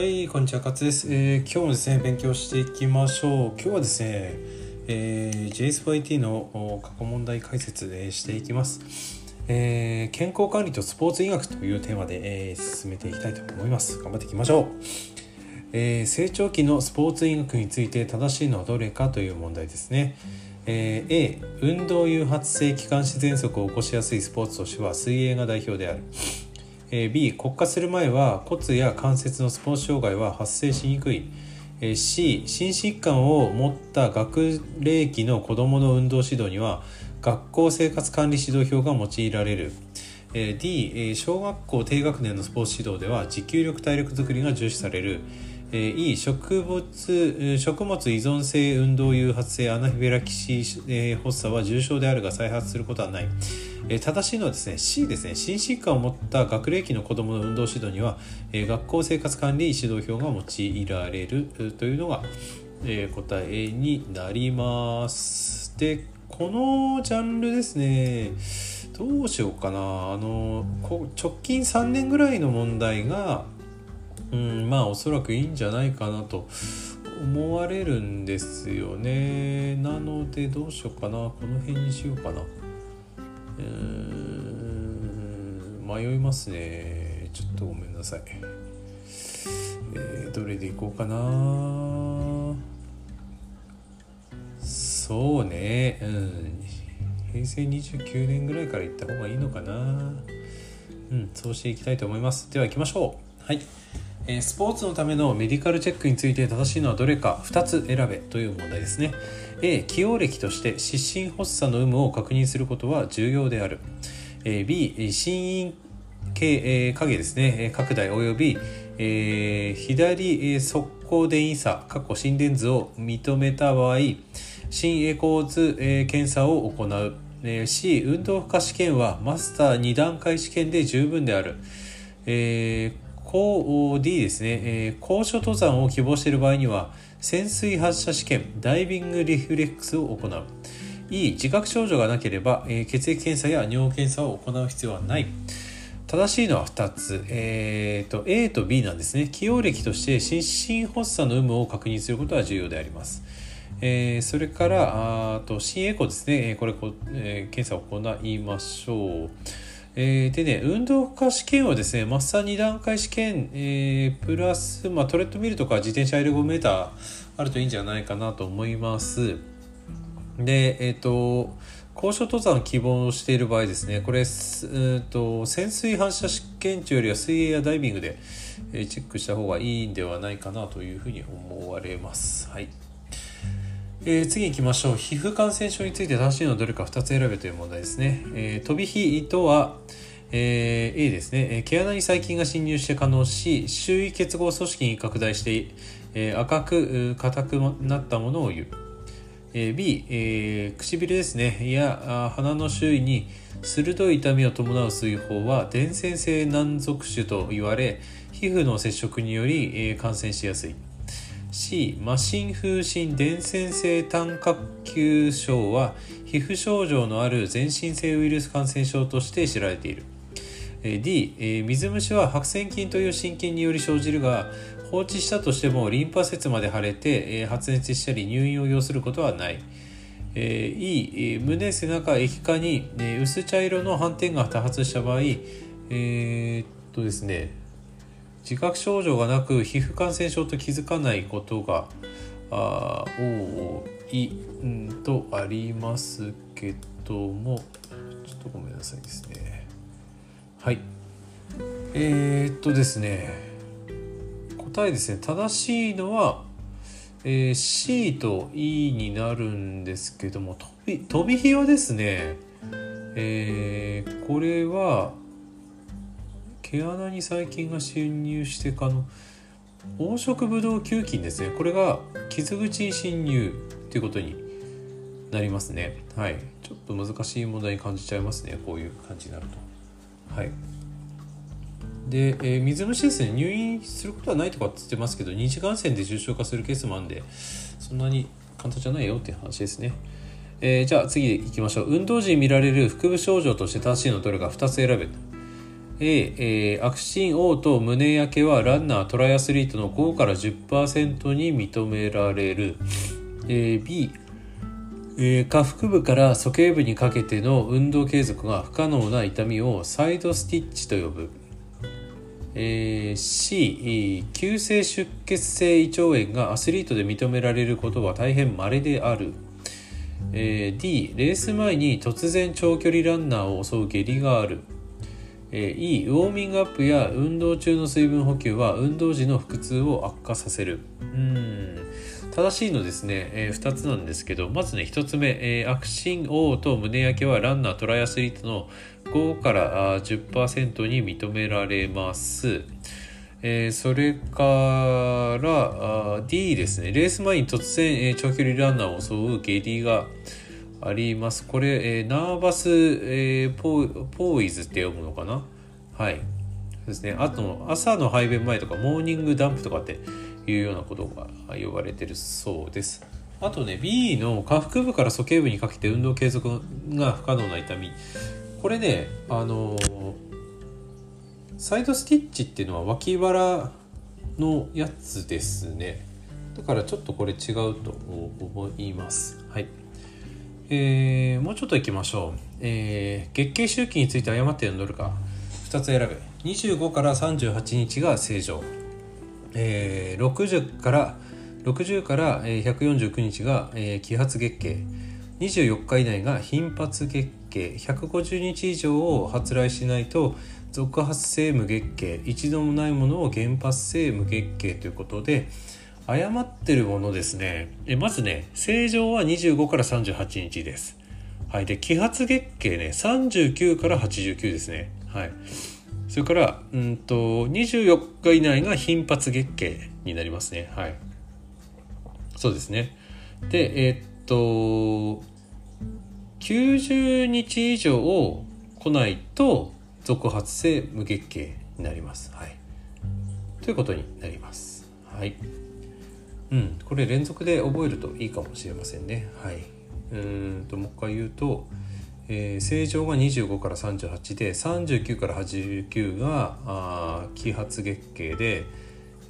はい、こんにちは、勝です、えー今日もですね、勉強していきましょう。今日はですね、えー JSYT の過去問題解説、えーしていきます、えー健康管理とスポーツ医学というテーマで、えー進めていきたいと思います。頑張っていきましょう。え成長期のスポーツ医学について正しいのはどれかという問題ですね。えー A 運動誘発性気管支喘息を起こしやすいスポーツとしては水泳が代表である。え B 骨化する前は骨や関節のスポーツ障害は発生しにくい。C 心疾患を持った学齢期の子どもの運動指導には学校生活管理指導表が用いられる。D 小学校低学年のスポーツ指導では持久力体力づくりが重視される。E 植物食物依存性運動誘発性アナフィベラキシ、ー発作は重症であるが再発することはない。えー正しいのはですね C ですね。心疾患を持った学齢期の子どもの運動指導には、えー学校生活管理指導表が用いられるというのが、えー答えになります。でこのジャンルですねどうしようかな。あのこ直近3年ぐらいの問題がうんまあおそらくいいんじゃないかなと思われるんですよね。なのでどうしようかな。この辺にしようかな。迷いますね。ちょっとごめんなさい、えーどれでいこうかな。そうね。うん。平成29年ぐらいから行った方がいいのかな。うん。そうしていきたいと思います。では行きましょう。はい。えスポーツのためのメディカルチェックについて正しいのはどれか2つ選べという問題ですね。A 起用歴として失神発作の有無を確認することは重要である。え B 心因系、えー影ですね。拡大および、えー左、えー側溝電位差過去心電図を認めた場合心エコー図、えー検査を行う。C 運動負荷試験はマスター2段階試験で十分である、えー高 D ですね、えー高所登山を希望している場合には潜水発射試験ダイビングリフレックスを行う。E 自覚症状がなければ、えー血液検査や尿検査を行う必要はない。正しいのは2つ、えーと A と B なんですね。起用歴として心身発作の有無を確認することは重要であります。えーそれからあと心エコですね、これこ、えー検査を行いましょう。えーでね、運動負荷試験はですね、マッサー2段階試験、えープラス、まあ、トレッドミルとか自転車エルゴメーターあるといいんじゃないかなと思います。で、えっ、と、高所登山希望している場合ですね、これ、うんと潜水反射試験中よりは水泳やダイビングで、チェックした方がいいんではないかなというふうに思われます。はい。えー次行きましょう。皮膚感染症について正しいのはどれか2つ選べという問題ですね、えー飛び火とは、えー A ですね、えー毛穴に細菌が侵入して可能し周囲結合組織に拡大して、えー赤く硬くなったものを言う、えー B、えー唇ですね。いや鼻の周囲に鋭い痛みを伴う水泡は伝染性軟属種と言われ皮膚の接触により、えー感染しやすい。C 麻疹風疹伝染性単角球症は皮膚症状のある全身性ウイルス感染症として知られている。D 水虫は白癬菌という真菌により生じるが放置したとしてもリンパ節まで腫れて、発熱したり入院を要することはない。E 胸背中液化に、薄茶色の斑点が多発した場合えーっとですね自覚症状がなく皮膚感染症と気づかないことがあ多い、ん、とありますけどもちょっとごめんなさいですね。はい。えー、っとですね。答えですね。正しいのは、えー C と E になるんですけども飛び飛び火はですねえーこれは毛穴に細菌が侵入して可能黄色ブドウ球菌ですね。これが傷口に侵入ということになりますね。はい。ちょっと難しい問題に感じちゃいますね。こういう感じになると。はい。で、えー水虫ですね。入院することはないとかって言ってますけど二次感染で重症化するケースもあるんでそんなに簡単じゃないよっていう話ですね。えーじゃあ次行きましょう。運動時に見られる腹部症状として正しいのどれか2つ選べ A、えー、アクシン O と胸焼けはランナートライアスリートの5から10%に認められる、えー、B、えー、下腹部から鼠径部にかけての運動継続が不可能な痛みをサイドスティッチと呼ぶ、えー、C 急性出血性胃腸炎がアスリートで認められることは大変稀である、えー、D レース前に突然長距離ランナーを襲う下痢がある、えー、E ウォーミングアップや運動中の水分補給は運動時の腹痛を悪化させる。うん。正しいのですね、えー、2つなんですけどまずね1つ目、えー、アクシン O と胸焼けはランナートライアスリートの5から10%に認められます。えー、それからあ D ですね。レース前に突然、えー、長距離ランナーを襲う下痢があります。これ、えー、ナーバス、えー、ポポーイズって読むのかな？はい。そうですね。あと朝の排便前とかモーニングダンプとかっていうようなことが呼ばれてるそうです。あとね B の下腹部から鼠径部にかけて運動継続が不可能な痛み。これねあのサイドスティッチっていうのは脇腹のやつですね。だからちょっとこれ違うと思います。はい。えー、もうちょっといきましょう、えー、月経周期について誤って読んどるか。2つ選べ。25から38日が正常、えー、60から60から149日が、えー、揮発月経。24日以内が頻発月経。150日以上を発来しないと続発性無月経。一度もないものを原発性無月経ということで誤ってるものですね。えまずね正常は25から38日です。はい。で揮発月経ね39から89ですね。はい。それからうんと24日以内が頻発月経になりますね。はい。そうですね。でえー、っと90日以上来ないと続発性無月経になります。はい、ということになります。はい。うん、これ連続で覚えるといいかもしれませんね。はい。うんともう一回言うと、えー、正常が25から38で39から89があ揮発月経で、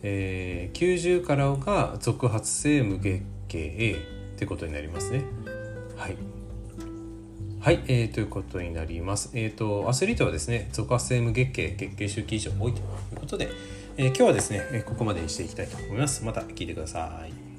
えー、90からが続発性無月経 A ってことになりますね。はい。はい、えー、ということになります。えっ、ー、と、アスリートはですね、続発性無月経、月経周期以上多いということで、えー、今日はですね、ここまでにしていきたいと思います。また聞いてください。